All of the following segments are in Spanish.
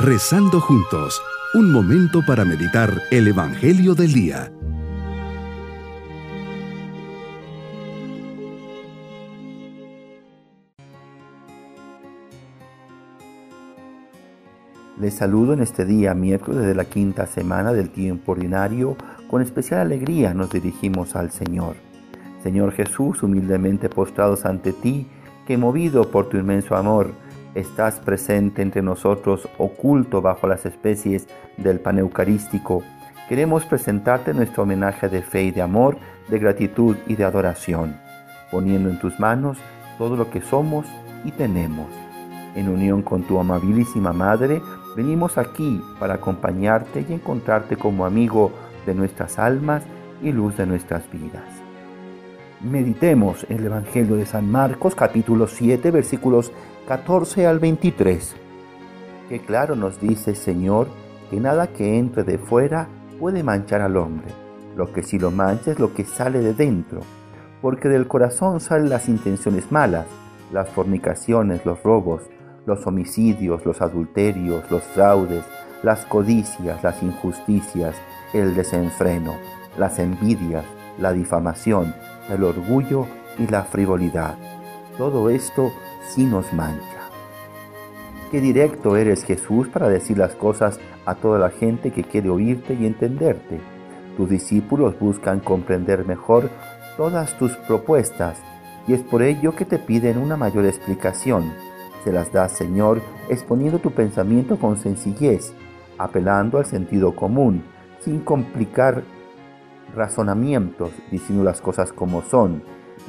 Rezando juntos, un momento para meditar el Evangelio del Día. Les saludo en este día, miércoles de la quinta semana del tiempo ordinario. Con especial alegría nos dirigimos al Señor. Señor Jesús, humildemente postrados ante ti, que movido por tu inmenso amor, estás presente entre nosotros, oculto bajo las especies del pan eucarístico. Queremos presentarte nuestro homenaje de fe y de amor, de gratitud y de adoración, poniendo en tus manos todo lo que somos y tenemos. En unión con tu amabilísima Madre, venimos aquí para acompañarte y encontrarte como amigo de nuestras almas y luz de nuestras vidas. Meditemos el Evangelio de San Marcos capítulo 7 versículos 14 al 23. Que claro nos dice Señor que nada que entre de fuera puede manchar al hombre. Lo que sí lo mancha es lo que sale de dentro, porque del corazón salen las intenciones malas, las fornicaciones, los robos, los homicidios, los adulterios, los fraudes, las codicias, las injusticias, el desenfreno, las envidias, la difamación, el orgullo y la frivolidad. Todo esto sí nos mancha. Qué directo eres Jesús para decir las cosas a toda la gente que quiere oírte y entenderte. Tus discípulos buscan comprender mejor todas tus propuestas y es por ello que te piden una mayor explicación. Se las das, Señor, exponiendo tu pensamiento con sencillez, apelando al sentido común, sin complicar razonamientos, diciendo las cosas como son,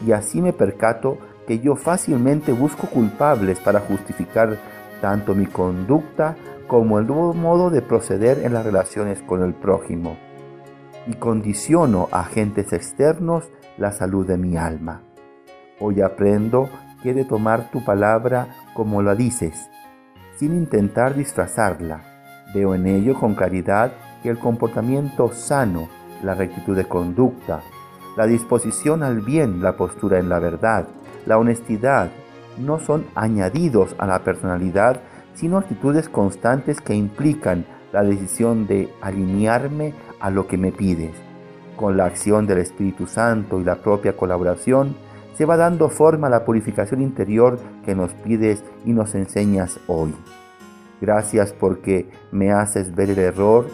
y así me percato que yo fácilmente busco culpables para justificar tanto mi conducta como el nuevo modo de proceder en las relaciones con el prójimo, y condiciono a agentes externos la salud de mi alma. Hoy aprendo que he de tomar tu palabra como la dices, sin intentar disfrazarla. Veo en ello con claridad que el comportamiento sano la rectitud de conducta, la disposición al bien, la postura en la verdad, la honestidad, no son añadidos a la personalidad, sino actitudes constantes que implican la decisión de alinearme a lo que me pides. Con la acción del Espíritu Santo y la propia colaboración, se va dando forma a la purificación interior que nos pides y nos enseñas hoy. Gracias porque me haces ver el error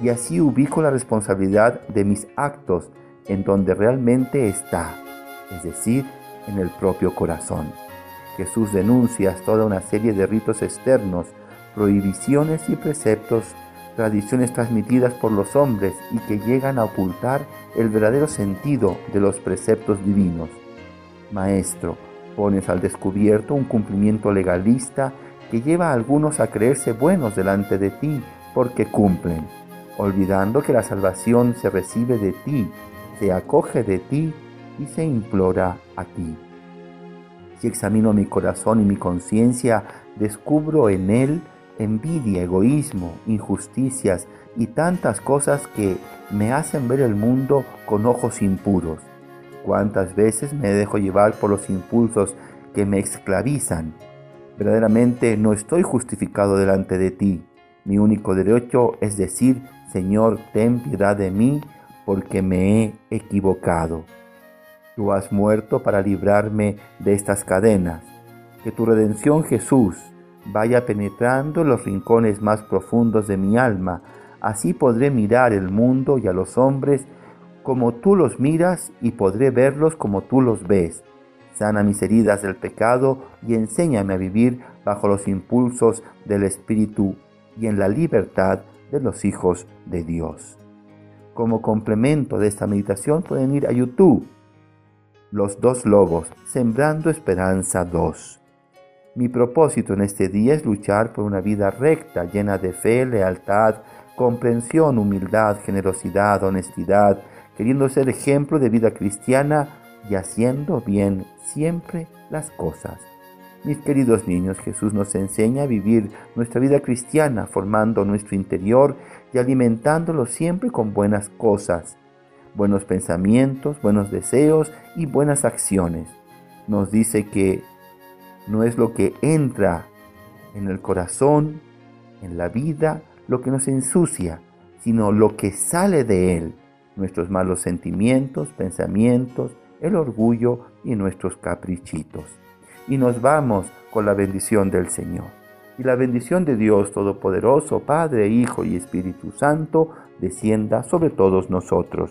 y así ubico la responsabilidad de mis actos en donde realmente está, es decir, en el propio corazón. Jesús denuncia toda una serie de ritos externos, prohibiciones y preceptos, tradiciones transmitidas por los hombres y que llegan a ocultar el verdadero sentido de los preceptos divinos. Maestro, pones al descubierto un cumplimiento legalista que lleva a algunos a creerse buenos delante de ti porque cumplen olvidando que la salvación se recibe de ti, se acoge de ti y se implora a ti. Si examino mi corazón y mi conciencia, descubro en él envidia, egoísmo, injusticias y tantas cosas que me hacen ver el mundo con ojos impuros. ¿Cuántas veces me dejo llevar por los impulsos que me esclavizan? Verdaderamente no estoy justificado delante de ti. Mi único derecho es decir Señor, ten piedad de mí, porque me he equivocado. Tú has muerto para librarme de estas cadenas. Que tu redención, Jesús, vaya penetrando los rincones más profundos de mi alma. Así podré mirar el mundo y a los hombres como tú los miras y podré verlos como tú los ves. Sana mis heridas del pecado y enséñame a vivir bajo los impulsos del Espíritu y en la libertad de los hijos de Dios. Como complemento de esta meditación pueden ir a YouTube, Los dos lobos, Sembrando Esperanza 2. Mi propósito en este día es luchar por una vida recta, llena de fe, lealtad, comprensión, humildad, generosidad, honestidad, queriendo ser ejemplo de vida cristiana y haciendo bien siempre las cosas. Mis queridos niños, Jesús nos enseña a vivir nuestra vida cristiana formando nuestro interior y alimentándolo siempre con buenas cosas, buenos pensamientos, buenos deseos y buenas acciones. Nos dice que no es lo que entra en el corazón en la vida lo que nos ensucia, sino lo que sale de él, nuestros malos sentimientos, pensamientos, el orgullo y nuestros caprichitos. Y nos vamos con la bendición del Señor. Y la bendición de Dios Todopoderoso, Padre, Hijo y Espíritu Santo, descienda sobre todos nosotros.